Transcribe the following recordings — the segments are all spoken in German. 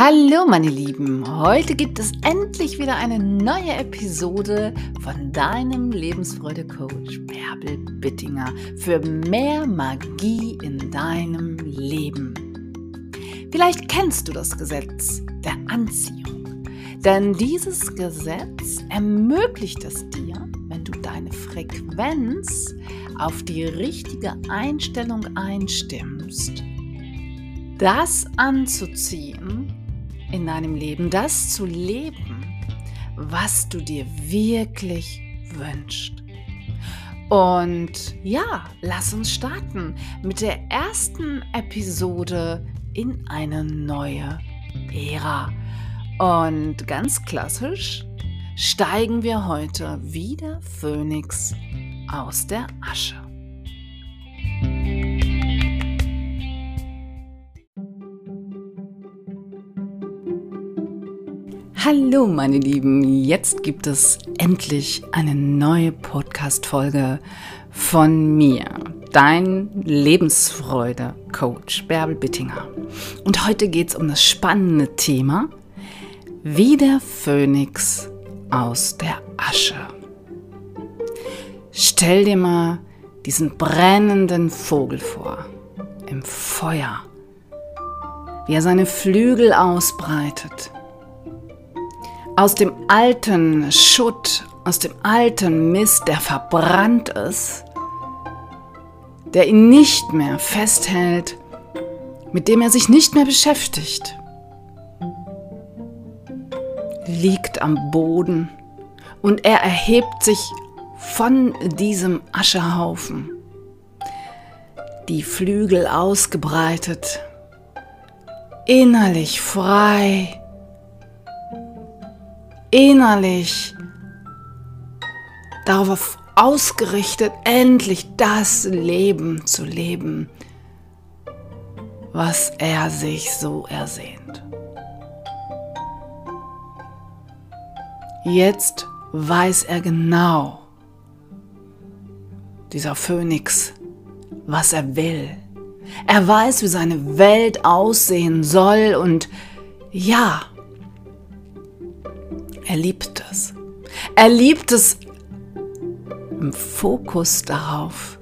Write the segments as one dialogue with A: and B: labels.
A: Hallo meine Lieben, heute gibt es endlich wieder eine neue Episode von deinem Lebensfreude-Coach Bärbel Bittinger für mehr Magie in deinem Leben. Vielleicht kennst du das Gesetz der Anziehung, denn dieses Gesetz ermöglicht es dir, wenn du deine Frequenz auf die richtige Einstellung einstimmst, das anzuziehen, in deinem Leben, das zu leben, was du dir wirklich wünschst. Und ja, lass uns starten mit der ersten Episode in eine neue Ära. Und ganz klassisch steigen wir heute wieder Phönix aus der Asche. Hallo meine Lieben, jetzt gibt es endlich eine neue Podcast-Folge von mir, dein Lebensfreude-Coach Bärbel Bittinger. Und heute geht es um das spannende Thema, wie der Phönix aus der Asche. Stell dir mal diesen brennenden Vogel vor, im Feuer, wie er seine Flügel ausbreitet aus dem alten Schutt, aus dem alten Mist, der verbrannt ist, der ihn nicht mehr festhält, mit dem er sich nicht mehr beschäftigt, liegt am Boden und er erhebt sich von diesem Aschehaufen, die Flügel ausgebreitet, innerlich frei, innerlich darauf ausgerichtet, endlich das Leben zu leben, was er sich so ersehnt. Jetzt weiß er genau, dieser Phönix, was er will. Er weiß, wie seine Welt aussehen soll und ja, er liebt es. Er liebt es im Fokus darauf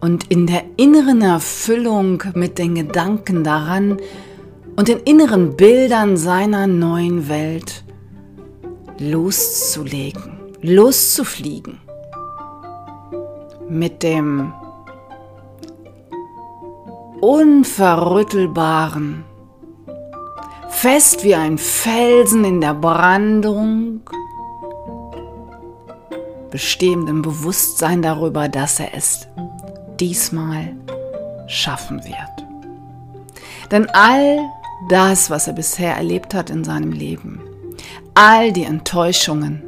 A: und in der inneren Erfüllung mit den Gedanken daran und den inneren Bildern seiner neuen Welt loszulegen, loszufliegen. Mit dem unverrüttelbaren, fest wie ein Felsen in der Brandung, bestehendem Bewusstsein darüber, dass er es diesmal schaffen wird. Denn all das, was er bisher erlebt hat in seinem Leben, all die Enttäuschungen,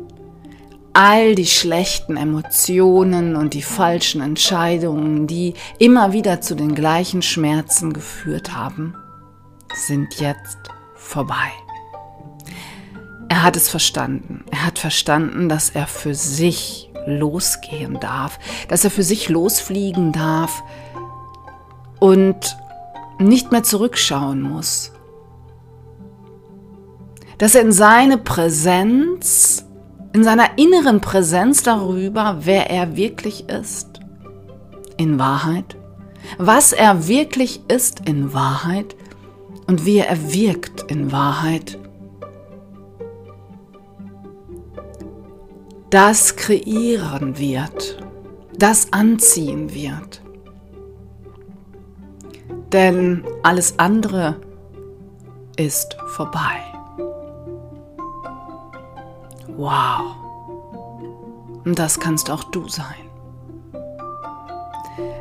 A: all die schlechten Emotionen und die falschen Entscheidungen, die immer wieder zu den gleichen Schmerzen geführt haben, sind jetzt vorbei. Er hat es verstanden. Er hat verstanden, dass er für sich losgehen darf, dass er für sich losfliegen darf und nicht mehr zurückschauen muss. Dass er in seine Präsenz, in seiner inneren Präsenz darüber, wer er wirklich ist, in Wahrheit, was er wirklich ist in Wahrheit, und wie er wirkt in Wahrheit. Das kreieren wird, das anziehen wird. Denn alles andere ist vorbei. Wow. Und das kannst auch du sein.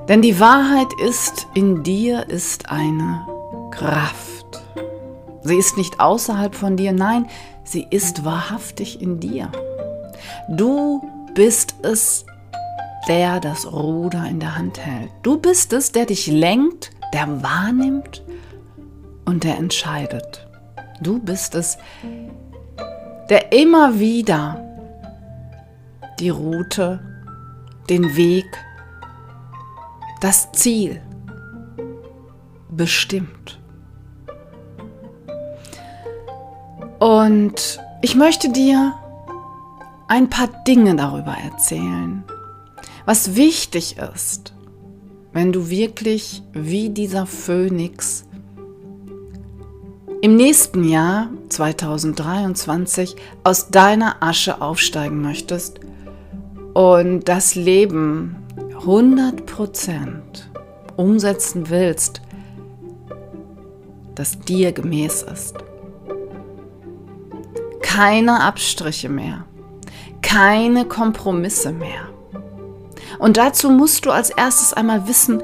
A: Denn die Wahrheit ist, in dir ist eine Kraft. Sie ist nicht außerhalb von dir, nein, sie ist wahrhaftig in dir. Du bist es, der das Ruder in der Hand hält. Du bist es, der dich lenkt, der wahrnimmt und der entscheidet. Du bist es, der immer wieder die Route, den Weg, das Ziel bestimmt. Und ich möchte dir ein paar Dinge darüber erzählen, was wichtig ist, wenn du wirklich wie dieser Phönix im nächsten Jahr 2023 aus deiner Asche aufsteigen möchtest und das Leben 100% umsetzen willst, das dir gemäß ist. Keine Abstriche mehr, keine Kompromisse mehr. Und dazu musst du als erstes einmal wissen,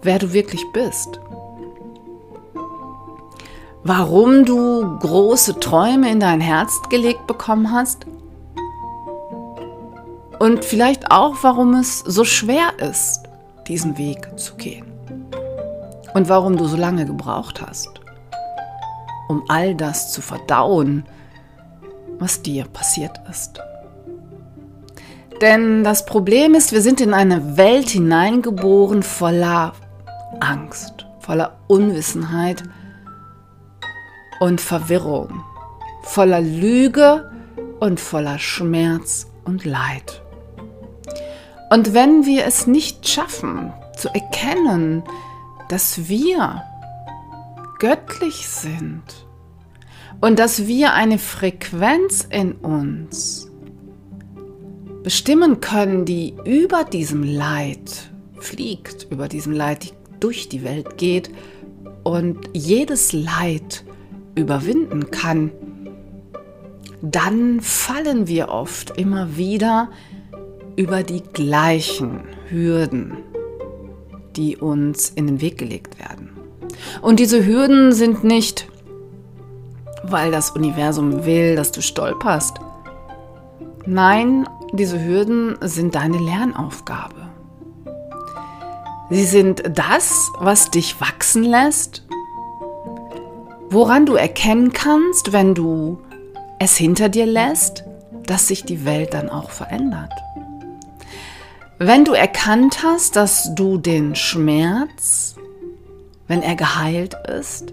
A: wer du wirklich bist. Warum du große Träume in dein Herz gelegt bekommen hast. Und vielleicht auch, warum es so schwer ist, diesen Weg zu gehen. Und warum du so lange gebraucht hast, um all das zu verdauen, was dir passiert ist. Denn das Problem ist, wir sind in eine Welt hineingeboren voller Angst, voller Unwissenheit und Verwirrung, voller Lüge und voller Schmerz und Leid. Und wenn wir es nicht schaffen zu erkennen, dass wir göttlich sind und dass wir eine Frequenz in uns bestimmen können, die über diesem Leid fliegt, über diesem Leid, die durch die Welt geht und jedes Leid überwinden kann, dann fallen wir oft immer wieder über die gleichen Hürden, die uns in den Weg gelegt werden. Und diese Hürden sind nicht, weil das Universum will, dass du stolperst. Nein, diese Hürden sind deine Lernaufgabe. Sie sind das, was dich wachsen lässt, woran du erkennen kannst, wenn du es hinter dir lässt, dass sich die Welt dann auch verändert. Wenn du erkannt hast, dass du den Schmerz, wenn er geheilt ist,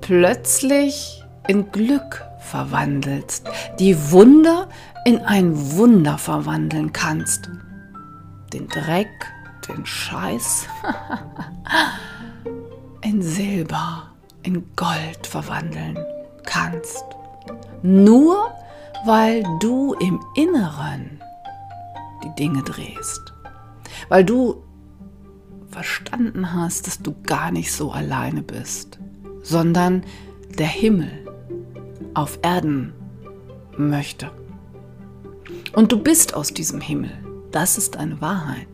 A: plötzlich in Glück verwandelst, die Wunde in ein Wunder verwandeln kannst. Den Dreck, den Scheiß in Silber, in Gold verwandeln kannst. Nur weil du im Inneren die Dinge drehst. Weil du verstanden hast, dass du gar nicht so alleine bist, sondern der Himmel auf Erden möchte. Und du bist aus diesem Himmel. Das ist eine Wahrheit.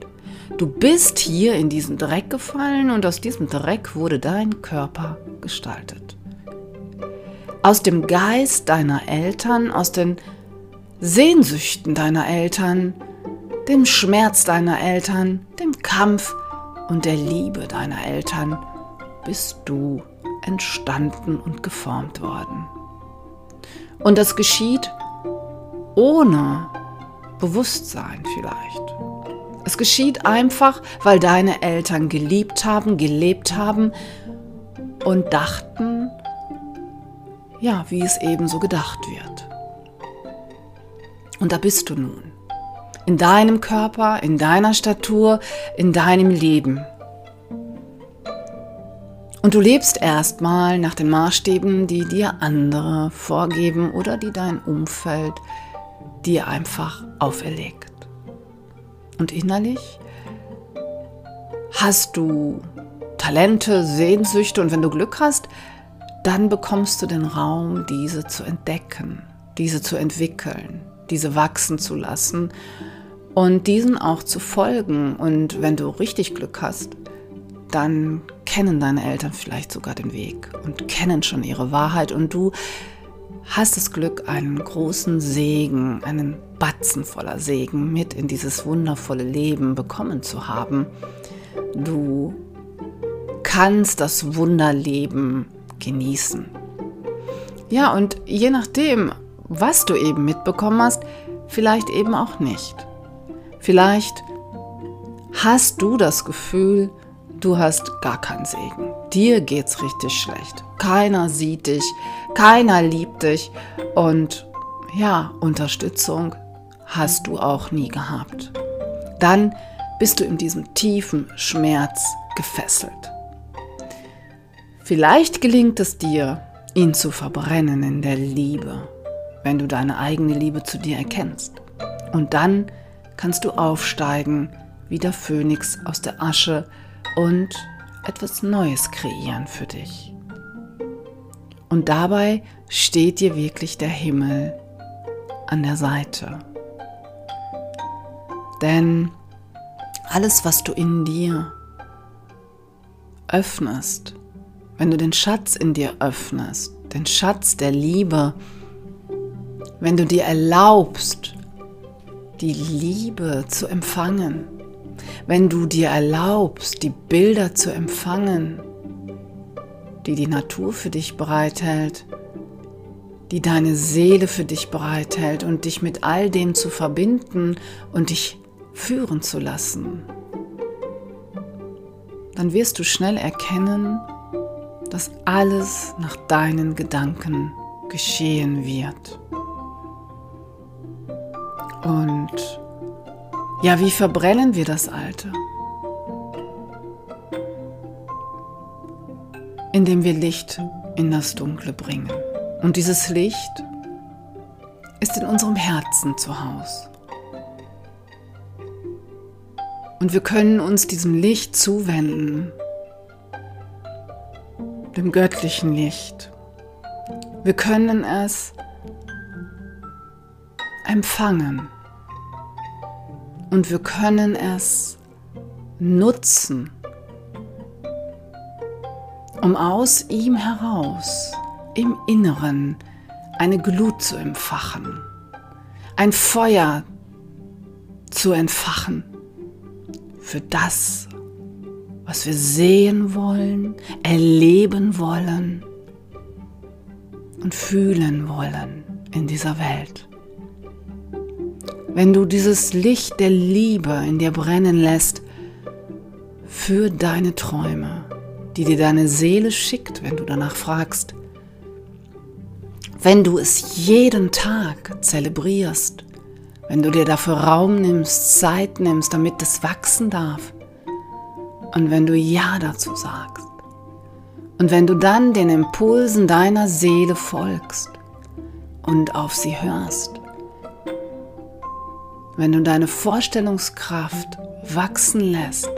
A: Du bist hier in diesen Dreck gefallen und aus diesem Dreck wurde dein Körper gestaltet. Aus dem Geist deiner Eltern, aus den Sehnsüchten deiner Eltern, dem Schmerz deiner Eltern, dem Kampf und der Liebe deiner Eltern bist du entstanden und geformt worden. Und das geschieht ohne Bewusstsein vielleicht. Es geschieht einfach, weil deine Eltern geliebt haben, gelebt haben und dachten, ja, wie es eben so gedacht wird. Und da bist du nun. In deinem Körper, in deiner Statur, in deinem Leben. Und du lebst erstmal nach den Maßstäben, die dir andere vorgeben oder die dein Umfeld dir einfach auferlegt. Und innerlich hast du Talente, Sehnsüchte und wenn du Glück hast, dann bekommst du den Raum, diese zu entdecken, diese zu entwickeln, diese wachsen zu lassen und diesen auch zu folgen. Und wenn du richtig Glück hast, dann kennen deine Eltern vielleicht sogar den Weg und kennen schon ihre Wahrheit und du hast das Glück, einen großen Segen, einen Batzen voller Segen mit in dieses wundervolle Leben bekommen zu haben. Du kannst das Wunderleben genießen. Ja, und je nachdem, was du eben mitbekommen hast, vielleicht eben auch nicht. Vielleicht hast du das Gefühl, du hast gar keinen Segen. Dir geht's richtig schlecht. Keiner sieht dich, keiner liebt dich und ja, Unterstützung hast du auch nie gehabt. Dann bist du in diesem tiefen Schmerz gefesselt. Vielleicht gelingt es dir, ihn zu verbrennen in der Liebe, wenn du deine eigene Liebe zu dir erkennst. Und dann kannst du aufsteigen wie der Phönix aus der Asche und etwas Neues kreieren für dich. Und dabei steht dir wirklich der Himmel an der Seite. Denn alles, was du in dir öffnest, wenn du den Schatz in dir öffnest, den Schatz der Liebe, wenn du dir erlaubst, die Liebe zu empfangen, wenn du dir erlaubst, die Bilder zu empfangen, die die Natur für dich bereithält, die deine Seele für dich bereithält und dich mit all dem zu verbinden und dich führen zu lassen, dann wirst du schnell erkennen, dass alles nach deinen Gedanken geschehen wird. Und ja, wie verbrennen wir das Alte? Indem wir Licht in das Dunkle bringen. Und dieses Licht ist in unserem Herzen zu Hause. Und wir können uns diesem Licht zuwenden, dem göttlichen Licht. Wir können es empfangen und wir können es nutzen, um aus ihm heraus im Inneren eine Glut zu empfachen, ein Feuer zu entfachen für das, was wir sehen wollen, erleben wollen und fühlen wollen in dieser Welt. Wenn du dieses Licht der Liebe in dir brennen lässt für deine Träume, die dir deine Seele schickt, wenn du danach fragst, wenn du es jeden Tag zelebrierst, wenn du dir dafür Raum nimmst, Zeit nimmst, damit es wachsen darf, und wenn du Ja dazu sagst, und wenn du dann den Impulsen deiner Seele folgst und auf sie hörst, wenn du deine Vorstellungskraft wachsen lässt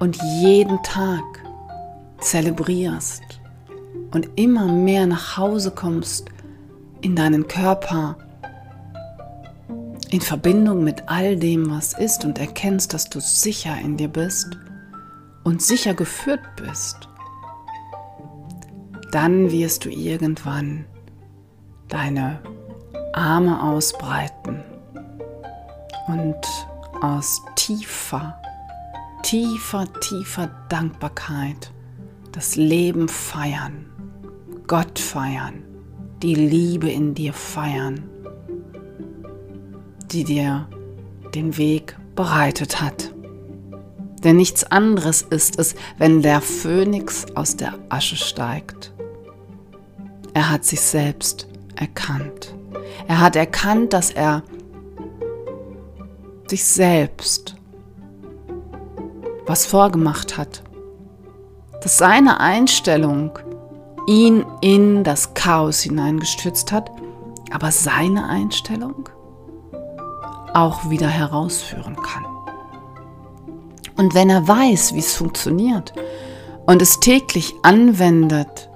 A: und jeden Tag zelebrierst und immer mehr nach Hause kommst in deinen Körper, in Verbindung mit all dem, was ist und erkennst, dass du sicher in dir bist und sicher geführt bist, dann wirst du irgendwann deine Arme ausbreiten und aus tiefer, tiefer, tiefer Dankbarkeit das Leben feiern, Gott feiern, die Liebe in dir feiern, die dir den Weg bereitet hat. Denn nichts anderes ist es, wenn der Phönix aus der Asche steigt. Er hat sich selbst erkannt. Er hat erkannt, dass er sich selbst was vorgemacht hat. Dass seine Einstellung ihn in das Chaos hineingestürzt hat, aber seine Einstellung auch wieder herausführen kann. Und wenn er weiß, wie es funktioniert und es täglich anwendet,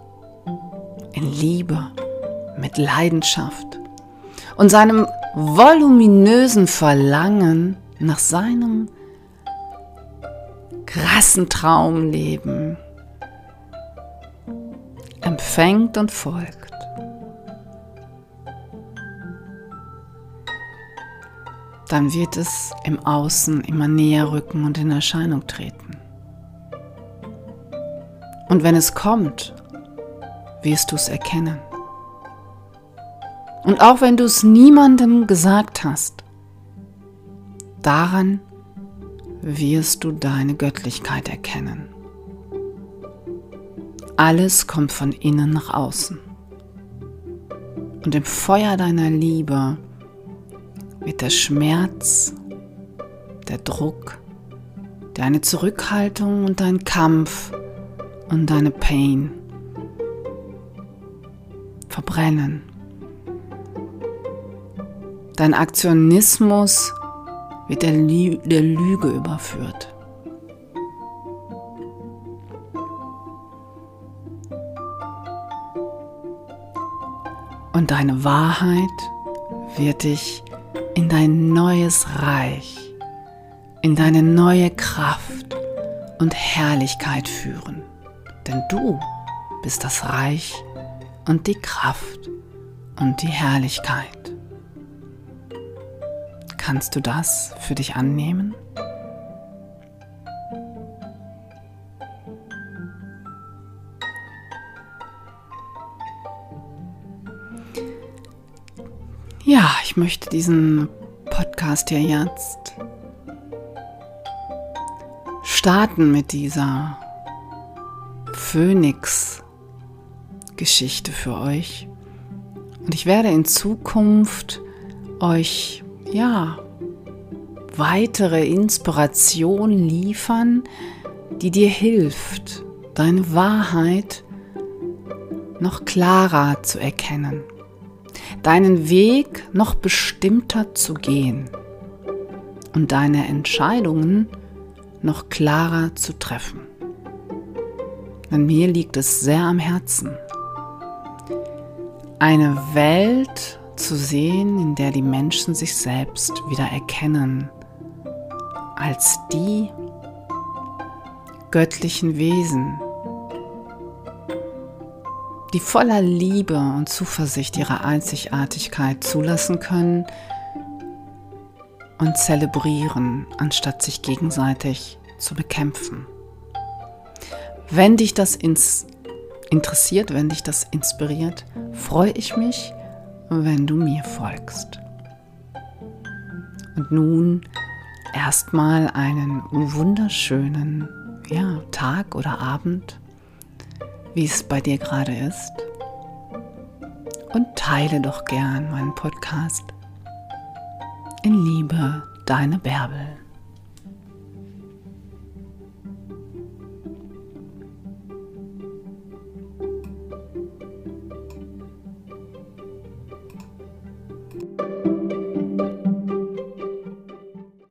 A: in Liebe, mit Leidenschaft und seinem voluminösen Verlangen nach seinem krassen Traumleben empfängt und folgt. Dann wird es im Außen immer näher rücken und in Erscheinung treten. Und wenn es kommt, wirst du es erkennen. Und auch wenn du es niemandem gesagt hast, daran wirst du deine Göttlichkeit erkennen. Alles kommt von innen nach außen. Und im Feuer deiner Liebe wird der Schmerz, der Druck, deine Zurückhaltung und dein Kampf und deine Pain verbrennen. Dein Aktionismus wird der, Lü der Lüge überführt. Und deine Wahrheit wird dich in dein neues Reich, in deine neue Kraft und Herrlichkeit führen. Denn du bist das Reich und die Kraft und die Herrlichkeit. Kannst du das für dich annehmen? Ja, ich möchte diesen Podcast hier jetzt starten mit dieser Phönix-Geschichte für euch. Und ich werde in Zukunft euch, ja, weitere Inspiration liefern, die dir hilft, deine Wahrheit noch klarer zu erkennen, deinen Weg noch bestimmter zu gehen. Und deine Entscheidungen noch klarer zu treffen. Denn mir liegt es sehr am Herzen, eine Welt zu sehen, in der die Menschen sich selbst wieder erkennen als die göttlichen Wesen, die voller Liebe und Zuversicht ihre Einzigartigkeit zulassen können und zelebrieren, anstatt sich gegenseitig zu bekämpfen. Wenn dich das ins interessiert, wenn dich das inspiriert, freue ich mich, wenn du mir folgst. Und nun erstmal einen wunderschönen ja, Tag oder Abend, wie es bei dir gerade ist. Und teile doch gern meinen Podcast. In Liebe, deine Bärbel.